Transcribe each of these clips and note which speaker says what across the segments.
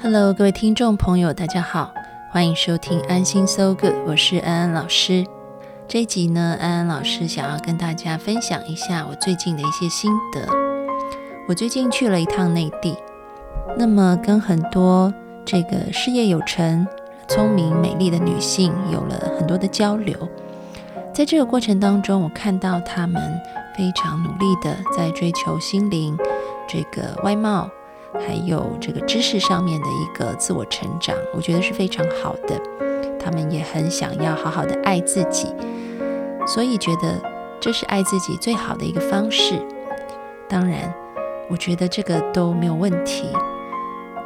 Speaker 1: Hello，各位听众朋友，大家好，欢迎收听安心 So Good，我是安安老师。这一集呢，安安老师想要跟大家分享一下我最近的一些心得。我最近去了一趟内地，那么跟很多这个事业有成、聪明美丽的女性有了很多的交流。在这个过程当中，我看到她们非常努力的在追求心灵、这个外貌。还有这个知识上面的一个自我成长，我觉得是非常好的。他们也很想要好好的爱自己，所以觉得这是爱自己最好的一个方式。当然，我觉得这个都没有问题。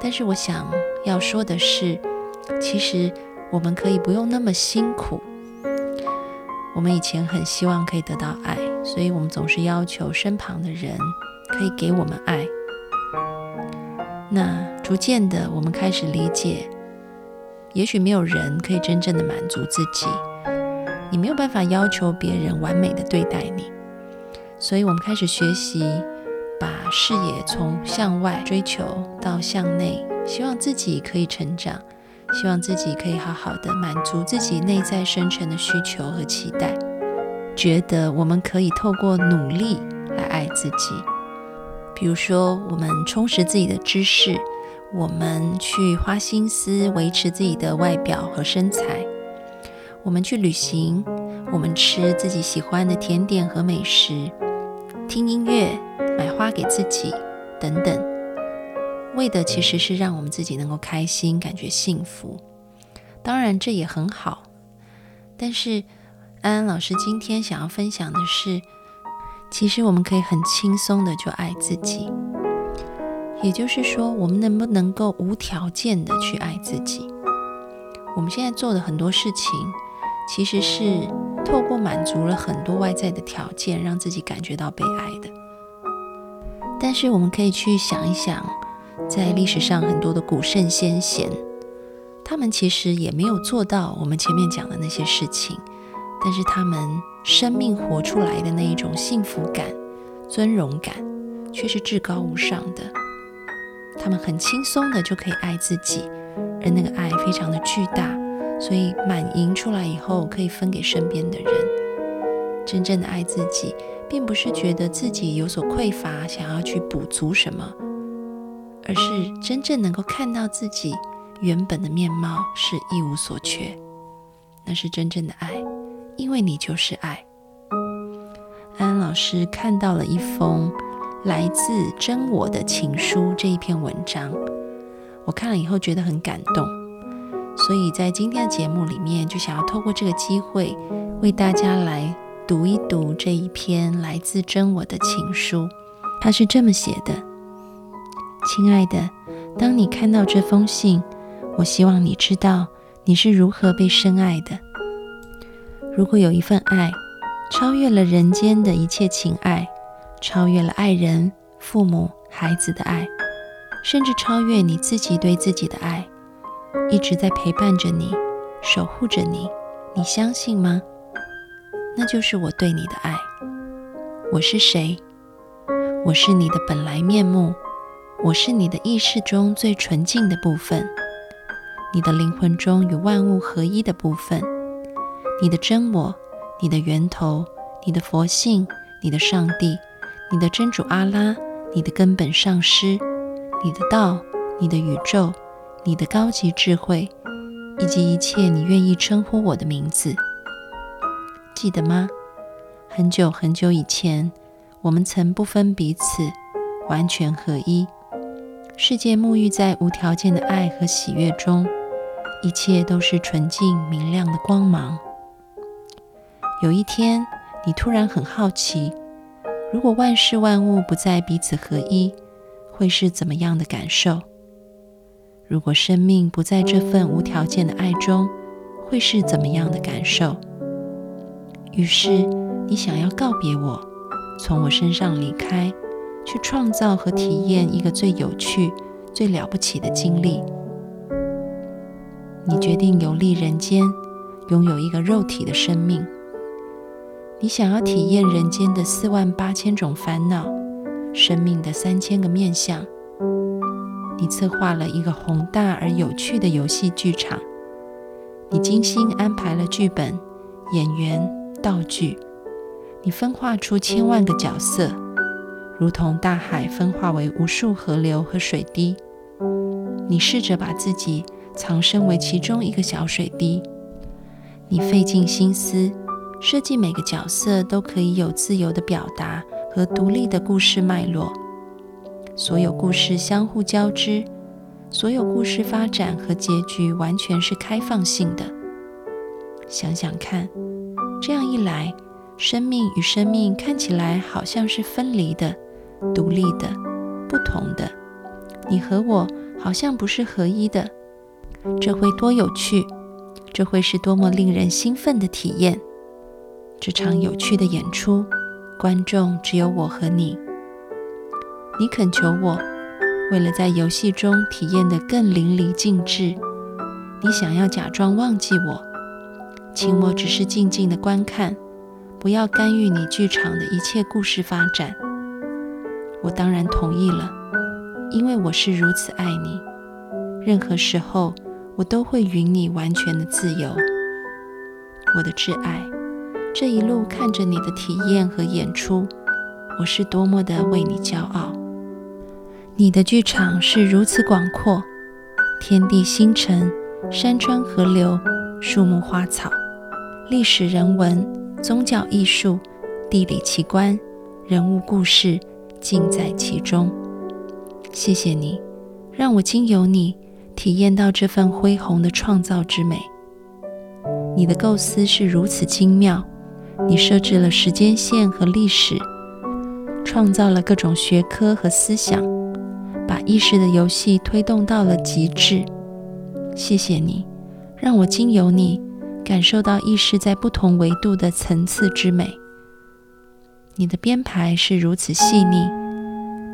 Speaker 1: 但是我想要说的是，其实我们可以不用那么辛苦。我们以前很希望可以得到爱，所以我们总是要求身旁的人可以给我们爱。那逐渐的，我们开始理解，也许没有人可以真正的满足自己，你没有办法要求别人完美的对待你，所以我们开始学习，把视野从向外追求到向内，希望自己可以成长，希望自己可以好好的满足自己内在深沉的需求和期待，觉得我们可以透过努力来爱自己。比如说，我们充实自己的知识，我们去花心思维持自己的外表和身材，我们去旅行，我们吃自己喜欢的甜点和美食，听音乐，买花给自己，等等，为的其实是让我们自己能够开心，感觉幸福。当然，这也很好。但是，安安老师今天想要分享的是。其实我们可以很轻松的就爱自己，也就是说，我们能不能够无条件的去爱自己？我们现在做的很多事情，其实是透过满足了很多外在的条件，让自己感觉到被爱的。但是我们可以去想一想，在历史上很多的古圣先贤，他们其实也没有做到我们前面讲的那些事情。但是他们生命活出来的那一种幸福感、尊荣感，却是至高无上的。他们很轻松的就可以爱自己，而那个爱非常的巨大，所以满盈出来以后可以分给身边的人。真正的爱自己，并不是觉得自己有所匮乏，想要去补足什么，而是真正能够看到自己原本的面貌是一无所缺，那是真正的爱。因为你就是爱。安安老师看到了一封来自真我的情书这一篇文章，我看了以后觉得很感动，所以在今天的节目里面就想要透过这个机会为大家来读一读这一篇来自真我的情书。他是这么写的：“亲爱的，当你看到这封信，我希望你知道你是如何被深爱的。”如果有一份爱，超越了人间的一切情爱，超越了爱人、父母、孩子的爱，甚至超越你自己对自己的爱，一直在陪伴着你、守护着你，你相信吗？那就是我对你的爱。我是谁？我是你的本来面目，我是你的意识中最纯净的部分，你的灵魂中与万物合一的部分。你的真我，你的源头，你的佛性，你的上帝，你的真主阿拉，你的根本上师，你的道，你的宇宙，你的高级智慧，以及一切你愿意称呼我的名字，记得吗？很久很久以前，我们曾不分彼此，完全合一，世界沐浴在无条件的爱和喜悦中，一切都是纯净明亮的光芒。有一天，你突然很好奇，如果万事万物不再彼此合一，会是怎么样的感受？如果生命不在这份无条件的爱中，会是怎么样的感受？于是，你想要告别我，从我身上离开，去创造和体验一个最有趣、最了不起的经历。你决定游历人间，拥有一个肉体的生命。你想要体验人间的四万八千种烦恼，生命的三千个面相。你策划了一个宏大而有趣的游戏剧场，你精心安排了剧本、演员、道具，你分化出千万个角色，如同大海分化为无数河流和水滴。你试着把自己藏身为其中一个小水滴，你费尽心思设计每个角色都可以有自由的表达和独立的故事脉络。所有故事相互交织，所有故事发展和结局完全是开放性的。想想看，这样一来，生命与生命看起来好像是分离的、独立的、不同的。你和我好像不是合一的，这会多有趣！这会是多么令人兴奋的体验！这场有趣的演出，观众只有我和你。你恳求我，为了在游戏中体验得更淋漓尽致，你想要假装忘记我，请我只是静静的观看，不要干预你剧场的一切故事发展。我当然同意了，因为我是如此爱你。任何时候，我都会允你完全的自由，我的挚爱。这一路看着你的体验和演出，我是多么的为你骄傲。你的剧场是如此广阔，天地星辰、山川河流、树木花草、历史人文、宗教艺术、地理奇观、人物故事，尽在其中。谢谢你，让我经由你体验到这份恢宏的创造之美。你的构思是如此精妙，你设置了时间线和历史，创造了各种学科和思想。把意识的游戏推动到了极致。谢谢你，让我经由你感受到意识在不同维度的层次之美。你的编排是如此细腻，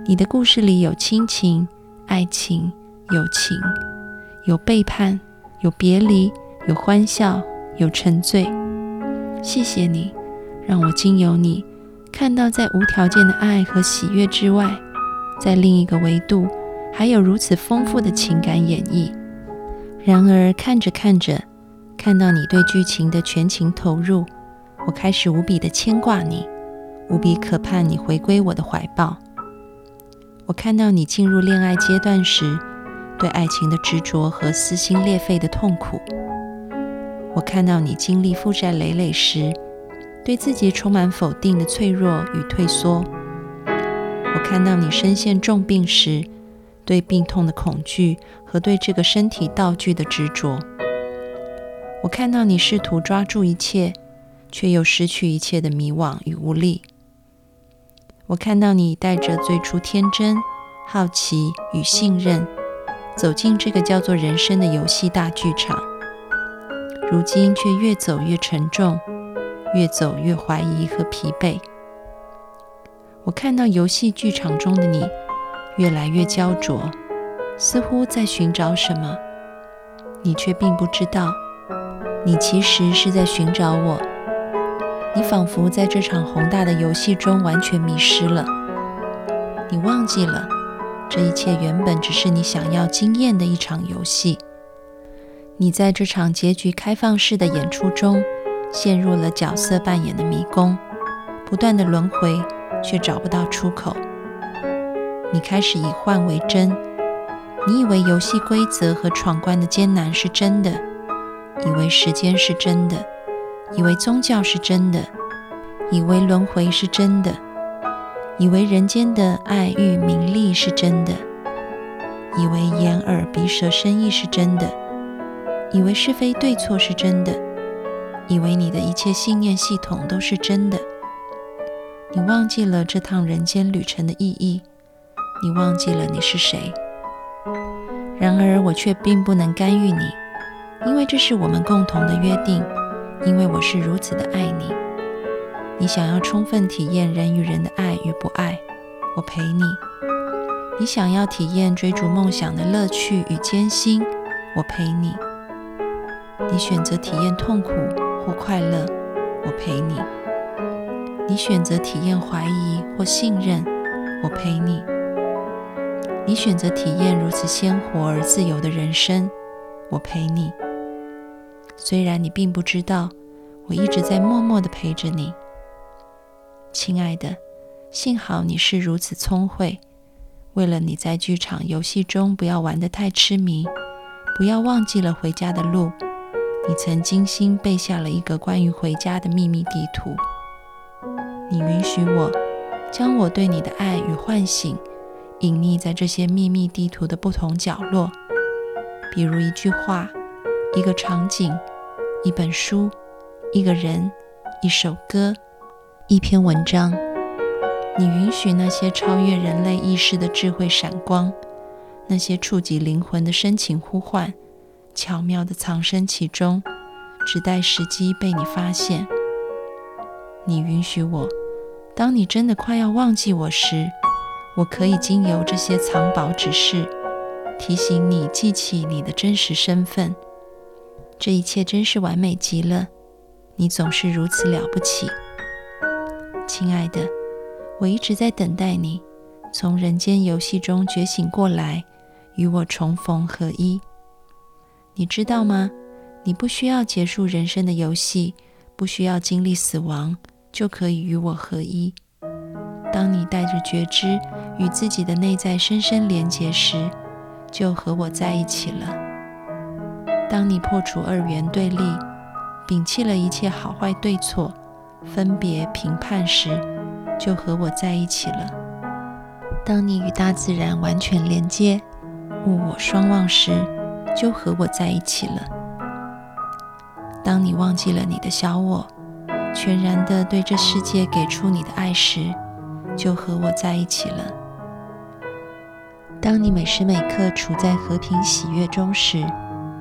Speaker 1: 你的故事里有亲情、爱情、友情，有背叛，有别离，有欢笑，有沉醉。谢谢你，让我经由你看到在无条件的爱和喜悦之外。在另一个维度，还有如此丰富的情感演绎。然而，看着看着，看到你对剧情的全情投入，我开始无比的牵挂你，无比渴盼你回归我的怀抱。我看到你进入恋爱阶段时，对爱情的执着和撕心裂肺的痛苦；我看到你经历负债累累时，对自己充满否定的脆弱与退缩。我看到你身陷重病时，对病痛的恐惧和对这个身体道具的执着；我看到你试图抓住一切，却又失去一切的迷惘与无力；我看到你带着最初天真、好奇与信任，走进这个叫做人生的游戏大剧场，如今却越走越沉重，越走越怀疑和疲惫。我看到游戏剧场中的你越来越焦灼，似乎在寻找什么，你却并不知道，你其实是在寻找我。你仿佛在这场宏大的游戏中完全迷失了，你忘记了这一切原本只是你想要经验的一场游戏。你在这场结局开放式的演出中，陷入了角色扮演的迷宫，不断的轮回。却找不到出口。你开始以幻为真，你以为游戏规则和闯关的艰难是真的，以为时间是真的，以为宗教是真的，以为轮回是真的，以为人间的爱欲名利是真的，以为眼耳鼻舌身意是真的，以为是非对错是真的，以为你的一切信念系统都是真的。你忘记了这趟人间旅程的意义，你忘记了你是谁。然而我却并不能干预你，因为这是我们共同的约定。因为我是如此的爱你，你想要充分体验人与人的爱与不爱，我陪你；你想要体验追逐梦想的乐趣与艰辛，我陪你；你选择体验痛苦或快乐，我陪你。你选择体验怀疑或信任，我陪你；你选择体验如此鲜活而自由的人生，我陪你。虽然你并不知道，我一直在默默地陪着你，亲爱的。幸好你是如此聪慧。为了你在剧场游戏中不要玩得太痴迷，不要忘记了回家的路，你曾精心背下了一个关于回家的秘密地图。你允许我将我对你的爱与唤醒隐匿在这些秘密地图的不同角落，比如一句话、一个场景、一本书、一个人、一首歌、一篇文章。你允许那些超越人类意识的智慧闪光，那些触及灵魂的深情呼唤，巧妙的藏身其中，只待时机被你发现。你允许我，当你真的快要忘记我时，我可以经由这些藏宝指示，提醒你记起你的真实身份。这一切真是完美极了，你总是如此了不起，亲爱的。我一直在等待你从人间游戏中觉醒过来，与我重逢合一。你知道吗？你不需要结束人生的游戏，不需要经历死亡，就可以与我合一。当你带着觉知与自己的内在深深连结时，就和我在一起了。当你破除二元对立，摒弃了一切好坏对错、分别评判时，就和我在一起了。当你与大自然完全连接，物我双忘时，就和我在一起了。当你忘记了你的小我，全然的对这世界给出你的爱时，就和我在一起了。当你每时每刻处在和平喜悦中时，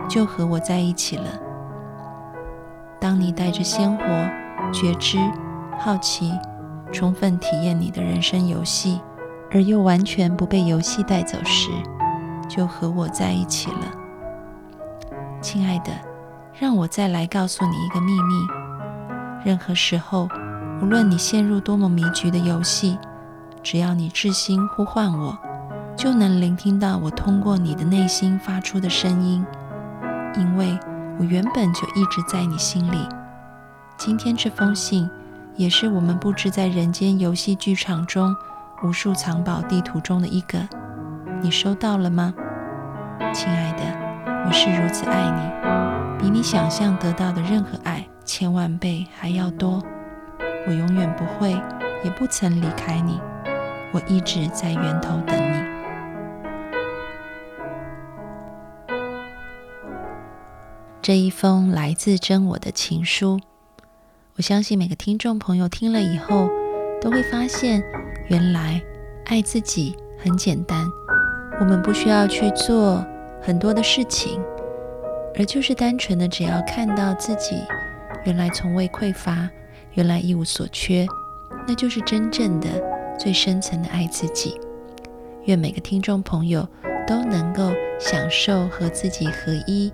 Speaker 1: 就和我在一起了。当你带着鲜活、觉知、好奇。充分体验你的人生游戏，而又完全不被游戏带走时，就和我在一起了，亲爱的。让我再来告诉你一个秘密：任何时候，无论你陷入多么迷局的游戏，只要你至心呼唤我，就能聆听到我通过你的内心发出的声音，因为我原本就一直在你心里。今天这封信。也是我们布置在人间游戏剧场中无数藏宝地图中的一个，你收到了吗，亲爱的？我是如此爱你，比你想象得到的任何爱千万倍还要多。我永远不会，也不曾离开你，我一直在源头等你。这一封来自真我的情书。我相信每个听众朋友听了以后，都会发现，原来爱自己很简单。我们不需要去做很多的事情，而就是单纯的只要看到自己原来从未匮乏，原来一无所缺，那就是真正的最深层的爱自己。愿每个听众朋友都能够享受和自己合一、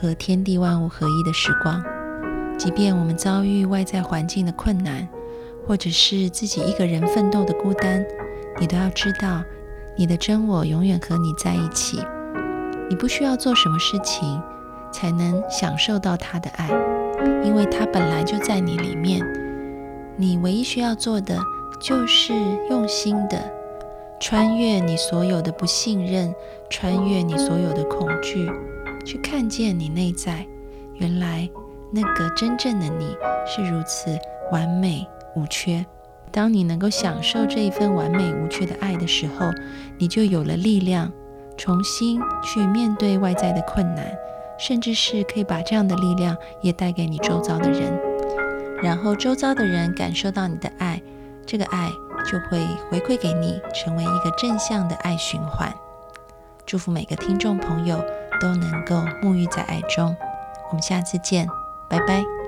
Speaker 1: 和天地万物合一的时光。即便我们遭遇外在环境的困难，或者是自己一个人奋斗的孤单，你都要知道，你的真我永远和你在一起。你不需要做什么事情才能享受到他的爱，因为他本来就在你里面。你唯一需要做的就是用心的穿越你所有的不信任，穿越你所有的恐惧，去看见你内在原来。那个真正的你是如此完美无缺。当你能够享受这一份完美无缺的爱的时候，你就有了力量，重新去面对外在的困难，甚至是可以把这样的力量也带给你周遭的人，然后周遭的人感受到你的爱，这个爱就会回馈给你，成为一个正向的爱循环。祝福每个听众朋友都能够沐浴在爱中。我们下次见。拜拜。